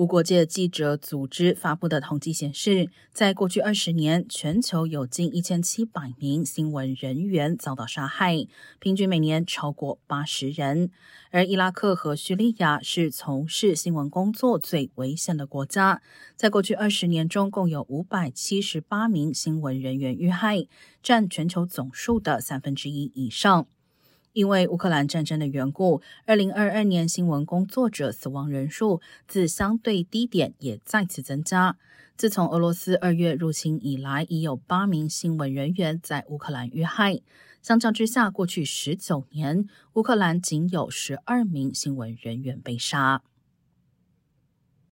无国界记者组织发布的统计显示，在过去二十年，全球有近一千七百名新闻人员遭到杀害，平均每年超过八十人。而伊拉克和叙利亚是从事新闻工作最危险的国家，在过去二十年中，共有五百七十八名新闻人员遇害，占全球总数的三分之一以上。因为乌克兰战争的缘故，二零二二年新闻工作者死亡人数自相对低点也再次增加。自从俄罗斯二月入侵以来，已有八名新闻人员在乌克兰遇害。相较之下，过去十九年，乌克兰仅有十二名新闻人员被杀。